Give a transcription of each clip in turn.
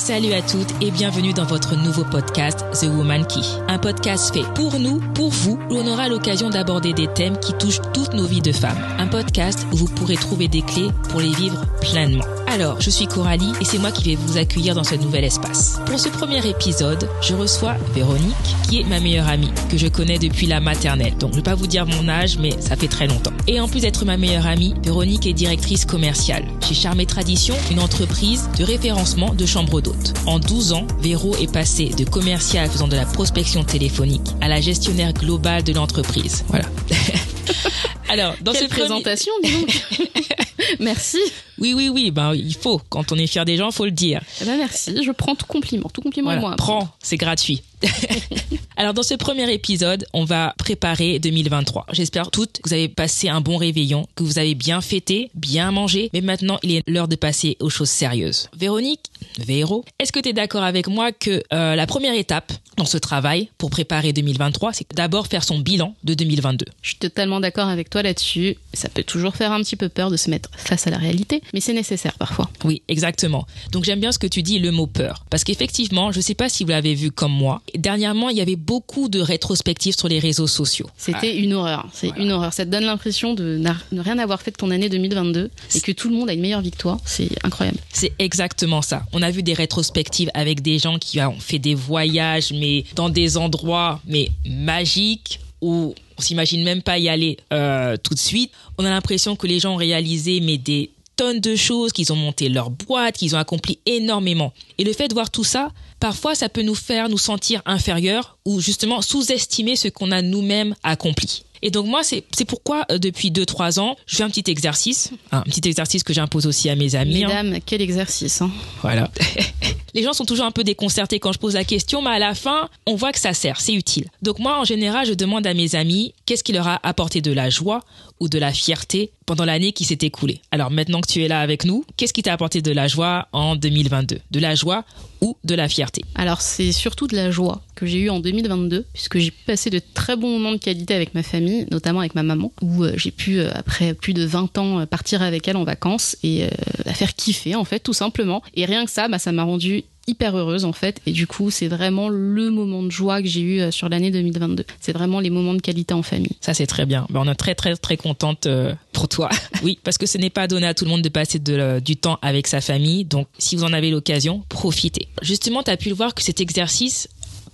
Salut à toutes et bienvenue dans votre nouveau podcast The Woman Key. Un podcast fait pour nous, pour vous, où on aura l'occasion d'aborder des thèmes qui touchent toutes nos vies de femmes. Un podcast où vous pourrez trouver des clés pour les vivre pleinement. Alors, je suis Coralie et c'est moi qui vais vous accueillir dans ce nouvel espace. Pour ce premier épisode, je reçois Véronique, qui est ma meilleure amie, que je connais depuis la maternelle. Donc, je vais pas vous dire mon âge, mais ça fait très longtemps. Et en plus d'être ma meilleure amie, Véronique est directrice commerciale chez Charme et Tradition, une entreprise de référencement de chambres d'hôtes. En 12 ans, Véro est passée de commercial faisant de la prospection téléphonique à la gestionnaire globale de l'entreprise. Voilà. Alors, dans cette présentation, dis donc. Merci. Oui, oui, oui, ben, il faut. Quand on est fier des gens, faut le dire. Eh ben, merci. Je prends tout compliment. Tout compliment voilà. moi. Prends, c'est gratuit. Alors dans ce premier épisode, on va préparer 2023. J'espère toutes que vous avez passé un bon réveillon, que vous avez bien fêté, bien mangé, mais maintenant il est l'heure de passer aux choses sérieuses. Véronique, Véro, est-ce que tu es d'accord avec moi que euh, la première étape dans ce travail pour préparer 2023, c'est d'abord faire son bilan de 2022 Je suis totalement d'accord avec toi là-dessus. Ça peut toujours faire un petit peu peur de se mettre face à la réalité, mais c'est nécessaire parfois. Oui, exactement. Donc j'aime bien ce que tu dis, le mot peur. Parce qu'effectivement, je ne sais pas si vous l'avez vu comme moi, dernièrement, il y avait beaucoup de rétrospectives sur les réseaux sociaux. C'était une horreur. C'est voilà. une horreur. Ça te donne l'impression de ne rien avoir fait de ton année 2022 et que tout le monde a une meilleure victoire. C'est incroyable. C'est exactement ça. On a vu des rétrospectives avec des gens qui ont fait des voyages, mais dans des endroits, mais magiques, où on s'imagine même pas y aller euh, tout de suite. On a l'impression que les gens ont réalisé, mais des tonnes de choses, qu'ils ont monté leur boîte, qu'ils ont accompli énormément. Et le fait de voir tout ça, parfois ça peut nous faire nous sentir inférieurs ou justement sous-estimer ce qu'on a nous-mêmes accompli. Et donc moi, c'est pourquoi euh, depuis 2-3 ans, je fais un petit exercice, un petit exercice que j'impose aussi à mes amis. Mesdames, hein. quel exercice hein Voilà. Les gens sont toujours un peu déconcertés quand je pose la question, mais à la fin, on voit que ça sert, c'est utile. Donc moi, en général, je demande à mes amis qu'est-ce qui leur a apporté de la joie ou de la fierté pendant l'année qui s'est écoulée? Alors maintenant que tu es là avec nous, qu'est-ce qui t'a apporté de la joie en 2022 De la joie ou de la fierté? Alors c'est surtout de la joie que j'ai eue en 2022, puisque j'ai passé de très bons moments de qualité avec ma famille, notamment avec ma maman, où euh, j'ai pu, euh, après plus de 20 ans, euh, partir avec elle en vacances et la faire kiffer, en fait, tout simplement. Et rien que ça, bah, ça m'a rendu hyper heureuse en fait. Et du coup c'est vraiment le moment de joie que j'ai eu sur l'année 2022 c'est vraiment les moments de qualité en famille. Ça c'est très bien. Ben, on est très très très contente euh, pour toi. Oui parce que ce n'est pas donné à tout le monde de passer de, euh, du temps avec sa famille. Donc si vous en avez l'occasion profitez. Justement tu as pu le voir que cet exercice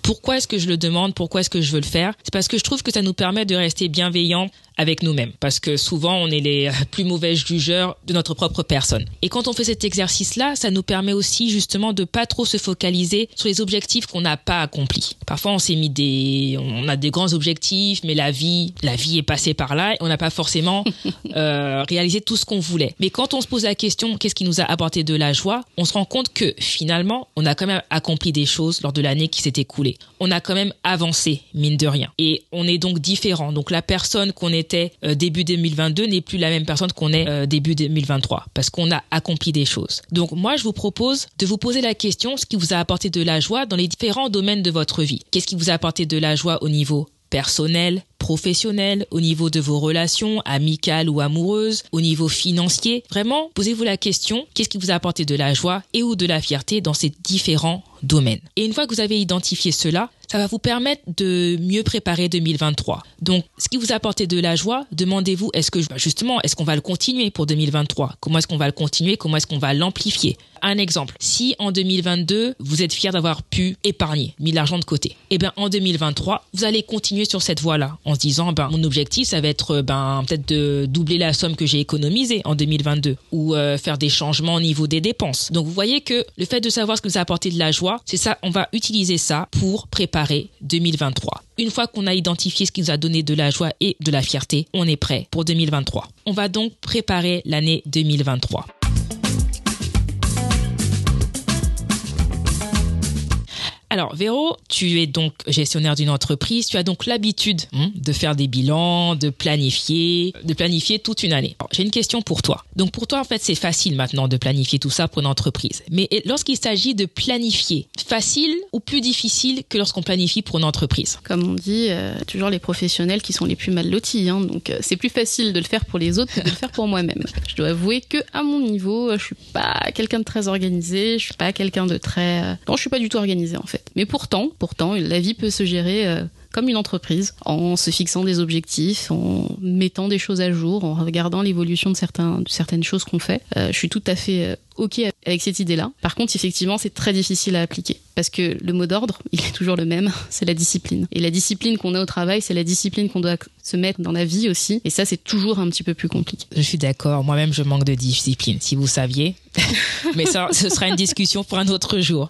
pourquoi est-ce que je le demande? Pourquoi est-ce que je veux le faire? C'est parce que je trouve que ça nous permet de rester bienveillants avec nous-mêmes. Parce que souvent, on est les plus mauvais jugeurs de notre propre personne. Et quand on fait cet exercice-là, ça nous permet aussi justement de pas trop se focaliser sur les objectifs qu'on n'a pas accomplis. Parfois, on s'est mis des, on a des grands objectifs, mais la vie, la vie est passée par là et on n'a pas forcément euh, réalisé tout ce qu'on voulait. Mais quand on se pose la question, qu'est-ce qui nous a apporté de la joie On se rend compte que finalement, on a quand même accompli des choses lors de l'année qui s'est écoulée. On a quand même avancé, mine de rien. Et on est donc différent. Donc la personne qu'on euh, début 2022 n'est plus la même personne qu'on est euh, début 2023 parce qu'on a accompli des choses. Donc moi, je vous propose de vous poser la question ce qui vous a apporté de la joie dans les différents domaines de votre vie. Qu'est-ce qui vous a apporté de la joie au niveau personnel, professionnel, au niveau de vos relations amicales ou amoureuses, au niveau financier? Vraiment, posez-vous la question, qu'est-ce qui vous a apporté de la joie et ou de la fierté dans ces différents domaines? Et une fois que vous avez identifié cela, ça va vous permettre de mieux préparer 2023. Donc, ce qui vous a apporté de la joie, demandez-vous, est-ce que, justement, est-ce qu'on va le continuer pour 2023? Comment est-ce qu'on va le continuer? Comment est-ce qu'on va l'amplifier? Un exemple. Si en 2022, vous êtes fier d'avoir pu épargner, mis l'argent de côté, eh bien, en 2023, vous allez continuer sur cette voie-là en se disant, ben, mon objectif, ça va être, ben, peut-être de doubler la somme que j'ai économisée en 2022 ou euh, faire des changements au niveau des dépenses. Donc, vous voyez que le fait de savoir ce que vous a apporté de la joie, c'est ça, on va utiliser ça pour préparer 2023. Une fois qu'on a identifié ce qui nous a donné de la joie et de la fierté, on est prêt pour 2023. On va donc préparer l'année 2023. Alors, Véro, tu es donc gestionnaire d'une entreprise. Tu as donc l'habitude hein, de faire des bilans, de planifier, de planifier toute une année. J'ai une question pour toi. Donc, pour toi, en fait, c'est facile maintenant de planifier tout ça pour une entreprise. Mais lorsqu'il s'agit de planifier, facile ou plus difficile que lorsqu'on planifie pour une entreprise? Comme on dit, euh, toujours les professionnels qui sont les plus mal lotis. Hein. donc, euh, c'est plus facile de le faire pour les autres que de le faire pour moi-même. Je dois avouer que à mon niveau, je suis pas quelqu'un de très organisé. Je suis pas quelqu'un de très. Euh, non, je suis pas du tout organisé en fait. Mais pourtant, pourtant, la vie peut se gérer euh, comme une entreprise, en se fixant des objectifs, en mettant des choses à jour, en regardant l'évolution de, certains, de certaines choses qu'on fait. Euh, je suis tout à fait euh, OK avec cette idée-là. Par contre, effectivement, c'est très difficile à appliquer. Parce que le mot d'ordre, il est toujours le même, c'est la discipline. Et la discipline qu'on a au travail, c'est la discipline qu'on doit se mettre dans la vie aussi. Et ça, c'est toujours un petit peu plus compliqué. Je suis d'accord. Moi-même, je manque de discipline, si vous saviez. Mais ça, ce sera une discussion pour un autre jour.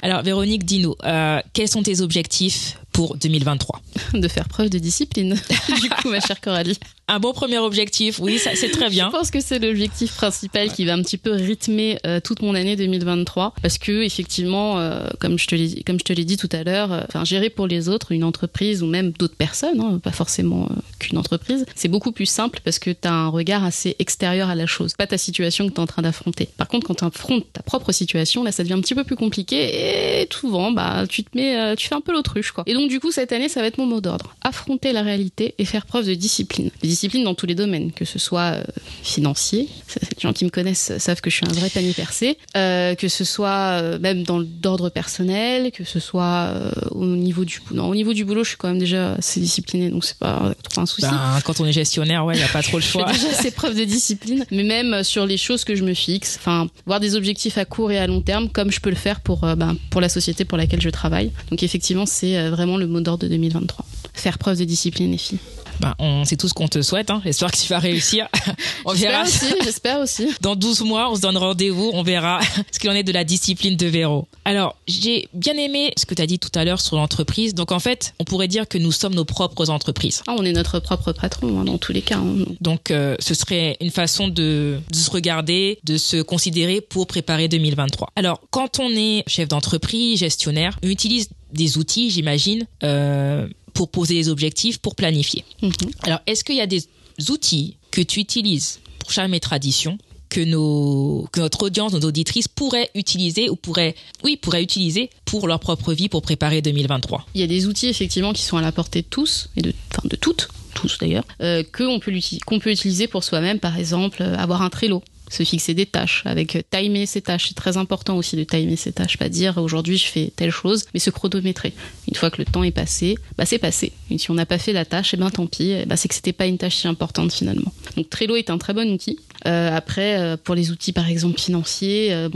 Alors, Véronique, dis-nous, euh, quels sont tes objectifs pour 2023 De faire preuve de discipline, du coup, ma chère Coralie. Un bon premier objectif, oui, ça c'est très bien. Je pense que c'est l'objectif principal qui va un petit peu rythmer euh, toute mon année 2023 parce que effectivement, euh, comme je te l'ai comme je te l'ai dit tout à l'heure, euh, enfin gérer pour les autres une entreprise ou même d'autres personnes, hein, pas forcément qu'une entreprise, c'est beaucoup plus simple parce que tu as un regard assez extérieur à la chose, pas ta situation que tu es en train d'affronter. Par contre, quand tu affrontes ta propre situation, là ça devient un petit peu plus compliqué et souvent bah tu te mets tu fais un peu l'autruche quoi. Et donc du coup cette année, ça va être mon mot d'ordre, affronter la réalité et faire preuve de discipline discipline dans tous les domaines, que ce soit euh, financier, les gens qui me connaissent savent que je suis un vrai panier percé, euh, que ce soit euh, même dans d'ordre personnel, que ce soit au niveau du non, au niveau du boulot, je suis quand même déjà assez disciplinée, donc c'est pas trop un souci. Ben, quand on est gestionnaire, ouais, il y a pas trop le choix. déjà assez preuve de discipline, mais même sur les choses que je me fixe, enfin, voir des objectifs à court et à long terme, comme je peux le faire pour ben, pour la société pour laquelle je travaille. Donc effectivement, c'est vraiment le mot d'ordre de 2023. Faire preuve de discipline, les filles. Ben, on sait tout ce qu'on te souhaite. Hein. J'espère que tu vas réussir. on verra. Aussi, j'espère aussi. Dans 12 mois, on se donne rendez-vous. On verra ce qu'il en est de la discipline de Véro. Alors, j'ai bien aimé ce que tu as dit tout à l'heure sur l'entreprise. Donc, en fait, on pourrait dire que nous sommes nos propres entreprises. Ah, on est notre propre patron, hein, dans tous les cas. Hein. Donc, euh, ce serait une façon de, de, se regarder, de se considérer pour préparer 2023. Alors, quand on est chef d'entreprise, gestionnaire, on utilise des outils, j'imagine, euh, pour poser des objectifs, pour planifier. Mhm. Alors, est-ce qu'il y a des outils que tu utilises pour Charme Tradition que, nos, que notre audience, nos auditrices pourraient utiliser ou pourraient, oui, pourraient utiliser pour leur propre vie pour préparer 2023 Il y a des outils effectivement qui sont à la portée de tous et de, enfin, de toutes tous d'ailleurs, euh, qu'on peut, peut utiliser pour soi-même, par exemple, euh, avoir un Trello se fixer des tâches, avec timer ses tâches. C'est très important aussi de timer ses tâches, pas dire aujourd'hui je fais telle chose, mais se chronométrer. Une fois que le temps est passé, bah c'est passé. Si on n'a pas fait la tâche, et eh ben tant pis, eh ben c'est que c'était pas une tâche si importante finalement. Donc Trello est un très bon outil. Euh, après, euh, pour les outils par exemple financiers, euh,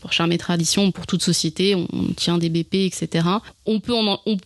pour Charme Tradition, pour toute société, on, tient des BP, etc. On peut,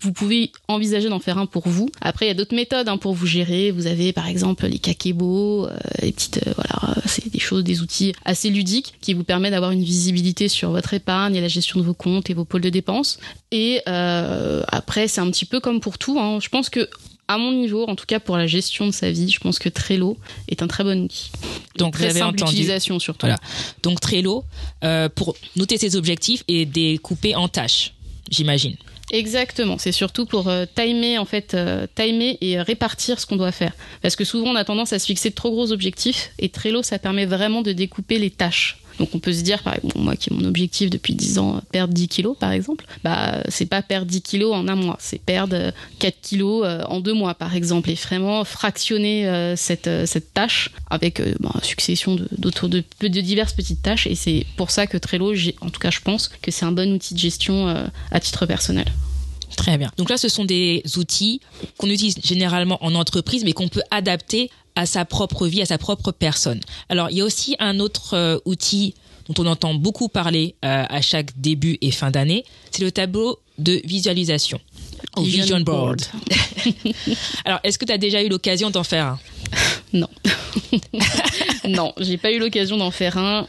vous pouvez envisager d'en faire un pour vous. Après, il y a d'autres méthodes hein, pour vous gérer. Vous avez par exemple les kakebo, les petites, voilà, c'est des choses, des outils assez ludiques qui vous permettent d'avoir une visibilité sur votre épargne et la gestion de vos comptes et vos pôles de dépenses. Et après, c'est un petit peu comme pour tout. Hein. Je pense que à mon niveau, en tout cas pour la gestion de sa vie, je pense que Trello est un très bon outil. Donc très vous avez entendu. utilisation surtout. Voilà. Donc Trello euh, pour noter ses objectifs et découper en tâches, j'imagine. Exactement, c'est surtout pour euh, timer en fait, euh, timer et répartir ce qu'on doit faire. Parce que souvent on a tendance à se fixer de trop gros objectifs et Trello ça permet vraiment de découper les tâches. Donc on peut se dire, par exemple, moi qui ai mon objectif depuis 10 ans, perdre 10 kilos par exemple, bah c'est pas perdre 10 kilos en un mois, c'est perdre 4 kilos euh, en deux mois par exemple, et vraiment fractionner euh, cette, euh, cette tâche avec bah, succession de, de, de, diverses petites tâches. Et c'est pour ça que Trello, en tout cas je pense que c'est un bon outil de gestion à titre personnel. Très bien. Donc là, ce sont des outils qu'on utilise généralement en entreprise, mais qu'on peut adapter à sa propre vie, à sa propre personne. Alors, il y a aussi un autre euh, outil dont on entend beaucoup parler euh, à chaque début et fin d'année, c'est le tableau de visualisation. Oh, vision, board. Alors, est-ce que tu as déjà eu l'occasion d'en faire un? Non. non, j'ai pas eu l'occasion d'en faire un.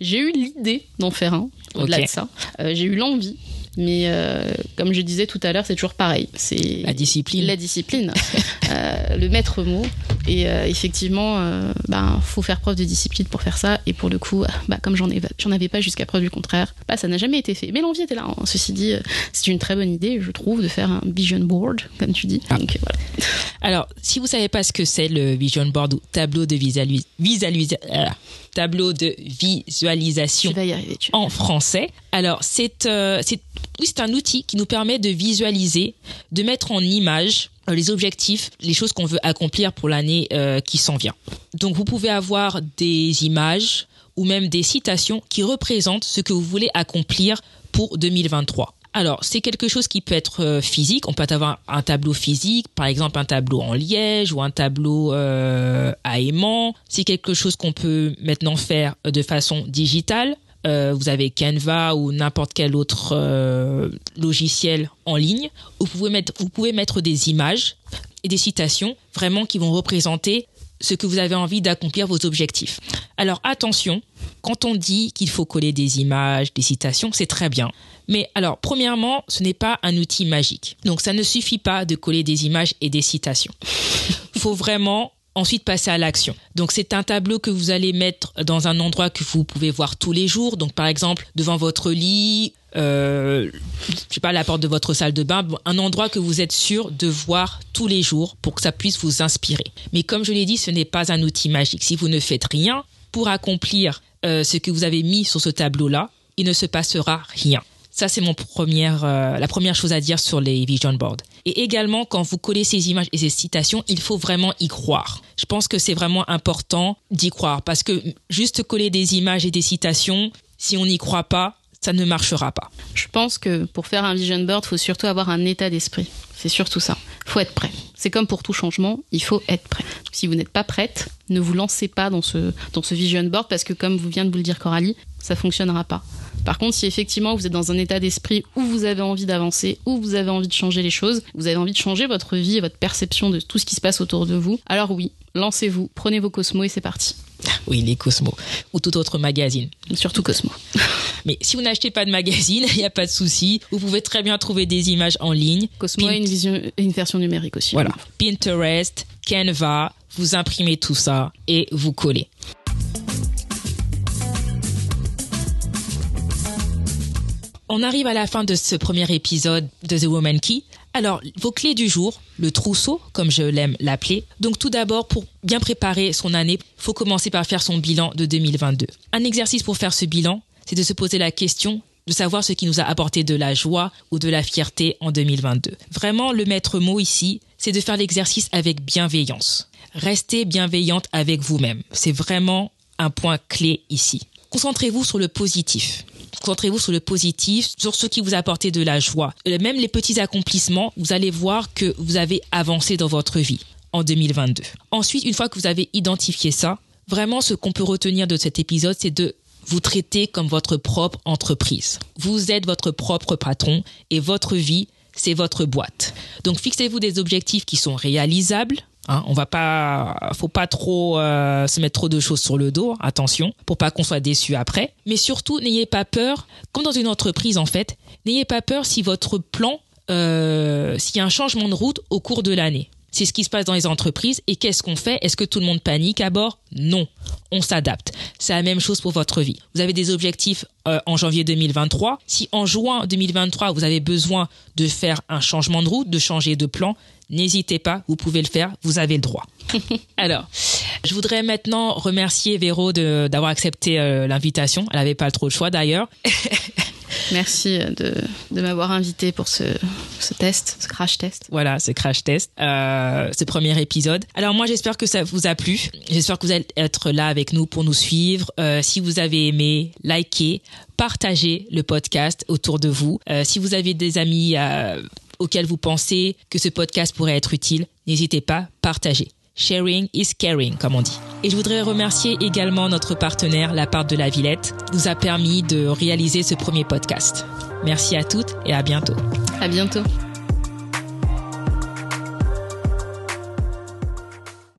J'ai eu l'idée d'en faire un, au-delà de ça. Euh, j'ai eu l'envie, mais euh, comme je disais tout à l'heure, c'est toujours pareil. C'est la discipline. La discipline. euh, le maître mot, Et euh, effectivement, ben, faut faire preuve de discipline pour faire ça. Et pour le coup, bah, comme j'en j'en avais pas jusqu'à preuve du contraire, bah, ça n'a jamais été fait. Mais l'envie était là. Hein. Ceci dit, c'est une très bonne idée, je trouve, de faire un vision board, comme tu dis. Donc, voilà. Alors, si vous savez pas ce que c'est le vision board ou tableau de visualis- tableau de visualisation Tu vas y arriver. Tu en français. Alors, c'est c'est oui, c'est un outil qui nous permet de visualiser, de mettre en image euh, les objectifs, les choses qu'on veut accomplir pour l'année euh, qui s'en vient. Donc, vous pouvez avoir des images ou même des citations qui représentent ce que vous voulez accomplir pour 2023. Alors, c'est quelque chose qui peut être euh, physique. On peut avoir un tableau physique, par exemple un tableau en liège ou un tableau à aimant. C'est quelque chose qu'on peut maintenant faire de façon digitale. Euh, vous avez Canva ou n'importe quel autre euh, logiciel en ligne. Vous pouvez, mettre, vous pouvez mettre des images et des citations vraiment qui vont représenter ce que vous avez envie d'accomplir vos objectifs. Alors attention, quand on dit qu'il faut coller des images, des citations, c'est très bien. Mais alors, premièrement, ce n'est pas un outil magique. Donc ça ne suffit pas de coller des images et des citations. Il faut vraiment ensuite passer à l'action. Donc c'est un tableau que vous allez mettre dans un endroit que vous pouvez voir tous les jours. Donc par exemple devant votre lit, euh, je sais pas la porte de votre salle de bain, un endroit que vous êtes sûr de voir tous les jours pour que ça puisse vous inspirer. Mais comme je l'ai dit, ce n'est pas un outil magique. Si vous ne faites rien pour accomplir euh, ce que vous avez mis sur ce tableau-là, il ne se passera rien. Ça, c'est mon première, euh, la première chose à dire sur les vision boards. Et également, quand vous collez ces images et ces citations, il faut vraiment y croire. Je pense que c'est vraiment important d'y croire parce que juste coller des images et des citations, si on n'y croit pas, ça ne marchera pas. Je pense que pour faire un vision board, il faut surtout avoir un état d'esprit. C'est surtout ça. Il faut être prêt. C'est comme pour tout changement, il faut être prêt. Si vous n'êtes pas prête, ne vous lancez pas dans ce, dans ce vision board parce que comme vous vient de vous le dire Coralie, ça fonctionnera pas. Par contre, si effectivement vous êtes dans un état d'esprit où vous avez envie d'avancer, où vous avez envie de changer les choses, vous avez envie de changer votre vie et votre perception de tout ce qui se passe autour de vous, alors oui, lancez-vous, prenez vos Cosmos et c'est parti. Oui, les Cosmos ou tout autre magazine. Surtout Cosmo. Mais si vous n'achetez pas de magazine, il n'y a pas de souci. Vous pouvez très bien trouver des images en ligne. Cosmo a Pint- une, vision, une version numérique aussi. Voilà. Pinterest, Canva, vous imprimez tout ça et vous collez. On arrive à la fin de ce premier épisode de The Woman Key. Alors, vos clés du jour, le trousseau, comme je l'aime l'appeler. Donc, tout d'abord, pour bien préparer son année, faut commencer par faire son bilan de 2022. Un exercice pour faire ce bilan, c'est de se poser la question de savoir ce qui nous a apporté de la joie ou de la fierté en 2022. Vraiment, le maître mot ici, c'est de faire l'exercice avec bienveillance. Restez bienveillante avec vous-même. C'est vraiment un point clé ici. Concentrez-vous sur le positif. Concentrez-vous sur le positif, sur ce qui vous a apporté de la joie. Euh, Même les petits accomplissements, vous allez voir que vous avez avancé dans votre vie en 2022. Ensuite, une fois que vous avez identifié ça, vraiment ce qu'on peut retenir de cet épisode, c'est de vous traiter comme votre propre entreprise. Vous êtes votre propre patron et votre vie, c'est votre boîte. Donc fixez-vous des objectifs qui sont réalisables. Hein, on va pas, faut pas trop euh, se mettre trop de choses sur le dos, attention, pour pas qu'on soit déçu après. Mais surtout, n'ayez pas peur, comme dans une entreprise en fait, n'ayez pas peur si votre plan, euh, s'il y a un changement de route au cours de l'année. C'est ce qui se passe dans les entreprises. Et qu'est-ce qu'on fait? Est-ce que tout le monde panique à bord? Non. On s'adapte. C'est la même chose pour votre vie. Vous avez des objectifs euh, en janvier 2023. Si en juin 2023, vous avez besoin de faire un changement de route, de changer de plan, n'hésitez pas, vous pouvez le faire, vous avez le droit. Alors, je voudrais maintenant remercier Véro d'avoir accepté euh, l'invitation. Elle n'avait pas trop le choix d'ailleurs. Merci de, de m'avoir invité pour ce, test, ce crash test. Voilà, ce crash test, euh, ce premier épisode. Alors moi, j'espère que ça vous a plu. J'espère que vous allez être là avec nous pour nous suivre. Euh, si vous avez aimé, likez, partagez le podcast autour de vous. Euh, si vous avez des amis euh, auxquels vous pensez que ce podcast pourrait être utile, n'hésitez pas, partagez. Sharing is caring, comme on dit. Et je voudrais remercier également notre partenaire, la part de la Villette, qui nous a permis de réaliser ce premier podcast. Merci à toutes et à bientôt. À bientôt.